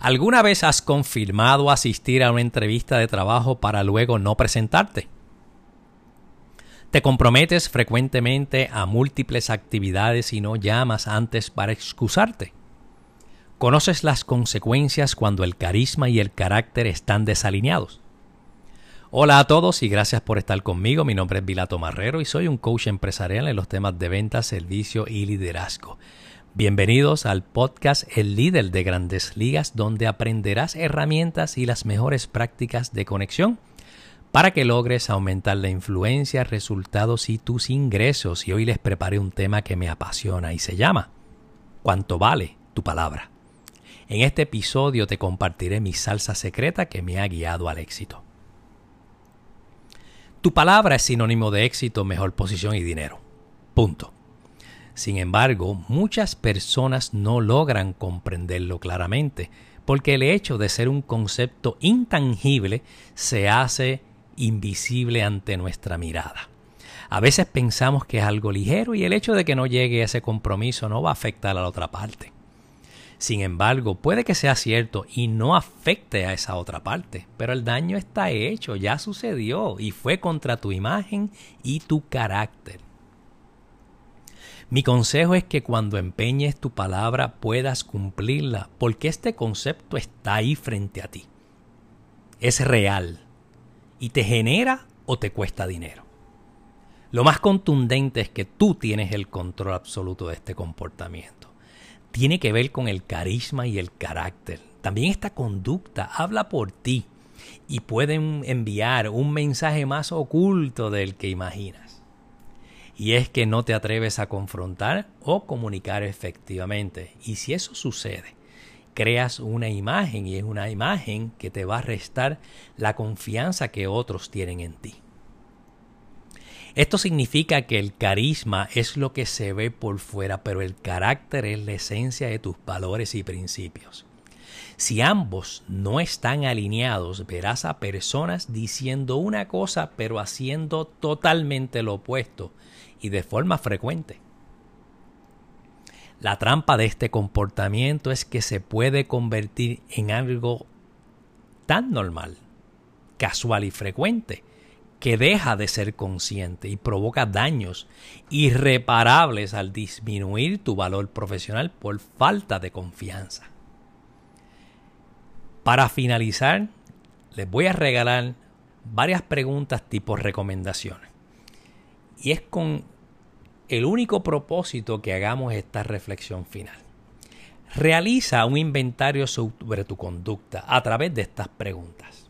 ¿Alguna vez has confirmado asistir a una entrevista de trabajo para luego no presentarte? Te comprometes frecuentemente a múltiples actividades y no llamas antes para excusarte. Conoces las consecuencias cuando el carisma y el carácter están desalineados. Hola a todos y gracias por estar conmigo. Mi nombre es Vilato Marrero y soy un coach empresarial en los temas de venta, servicio y liderazgo. Bienvenidos al podcast El líder de grandes ligas donde aprenderás herramientas y las mejores prácticas de conexión para que logres aumentar la influencia, resultados y tus ingresos. Y hoy les preparé un tema que me apasiona y se llama ¿Cuánto vale tu palabra? En este episodio te compartiré mi salsa secreta que me ha guiado al éxito. Tu palabra es sinónimo de éxito, mejor posición y dinero. Punto. Sin embargo, muchas personas no logran comprenderlo claramente, porque el hecho de ser un concepto intangible se hace invisible ante nuestra mirada. A veces pensamos que es algo ligero y el hecho de que no llegue a ese compromiso no va a afectar a la otra parte. Sin embargo, puede que sea cierto y no afecte a esa otra parte, pero el daño está hecho, ya sucedió y fue contra tu imagen y tu carácter. Mi consejo es que cuando empeñes tu palabra puedas cumplirla, porque este concepto está ahí frente a ti. Es real y te genera o te cuesta dinero. Lo más contundente es que tú tienes el control absoluto de este comportamiento. Tiene que ver con el carisma y el carácter. También esta conducta habla por ti y pueden enviar un mensaje más oculto del que imaginas y es que no te atreves a confrontar o comunicar efectivamente. Y si eso sucede, creas una imagen y es una imagen que te va a restar la confianza que otros tienen en ti. Esto significa que el carisma es lo que se ve por fuera, pero el carácter es la esencia de tus valores y principios. Si ambos no están alineados, verás a personas diciendo una cosa pero haciendo totalmente lo opuesto y de forma frecuente. La trampa de este comportamiento es que se puede convertir en algo tan normal, casual y frecuente, que deja de ser consciente y provoca daños irreparables al disminuir tu valor profesional por falta de confianza. Para finalizar, les voy a regalar varias preguntas tipo recomendaciones. Y es con el único propósito que hagamos esta reflexión final. Realiza un inventario sobre tu conducta a través de estas preguntas.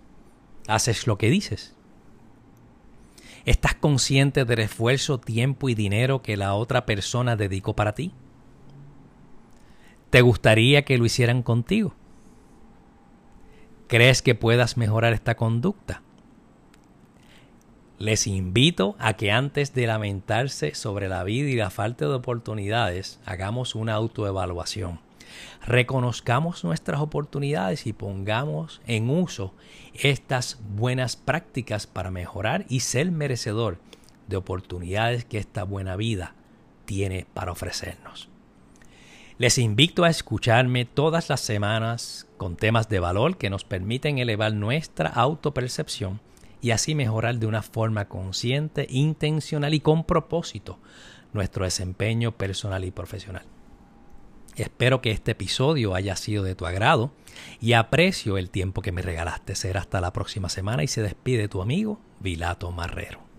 ¿Haces lo que dices? ¿Estás consciente del esfuerzo, tiempo y dinero que la otra persona dedicó para ti? ¿Te gustaría que lo hicieran contigo? ¿Crees que puedas mejorar esta conducta? Les invito a que antes de lamentarse sobre la vida y la falta de oportunidades, hagamos una autoevaluación. Reconozcamos nuestras oportunidades y pongamos en uso estas buenas prácticas para mejorar y ser merecedor de oportunidades que esta buena vida tiene para ofrecernos. Les invito a escucharme todas las semanas con temas de valor que nos permiten elevar nuestra autopercepción y así mejorar de una forma consciente, intencional y con propósito nuestro desempeño personal y profesional. Espero que este episodio haya sido de tu agrado y aprecio el tiempo que me regalaste. Será hasta la próxima semana y se despide tu amigo Vilato Marrero.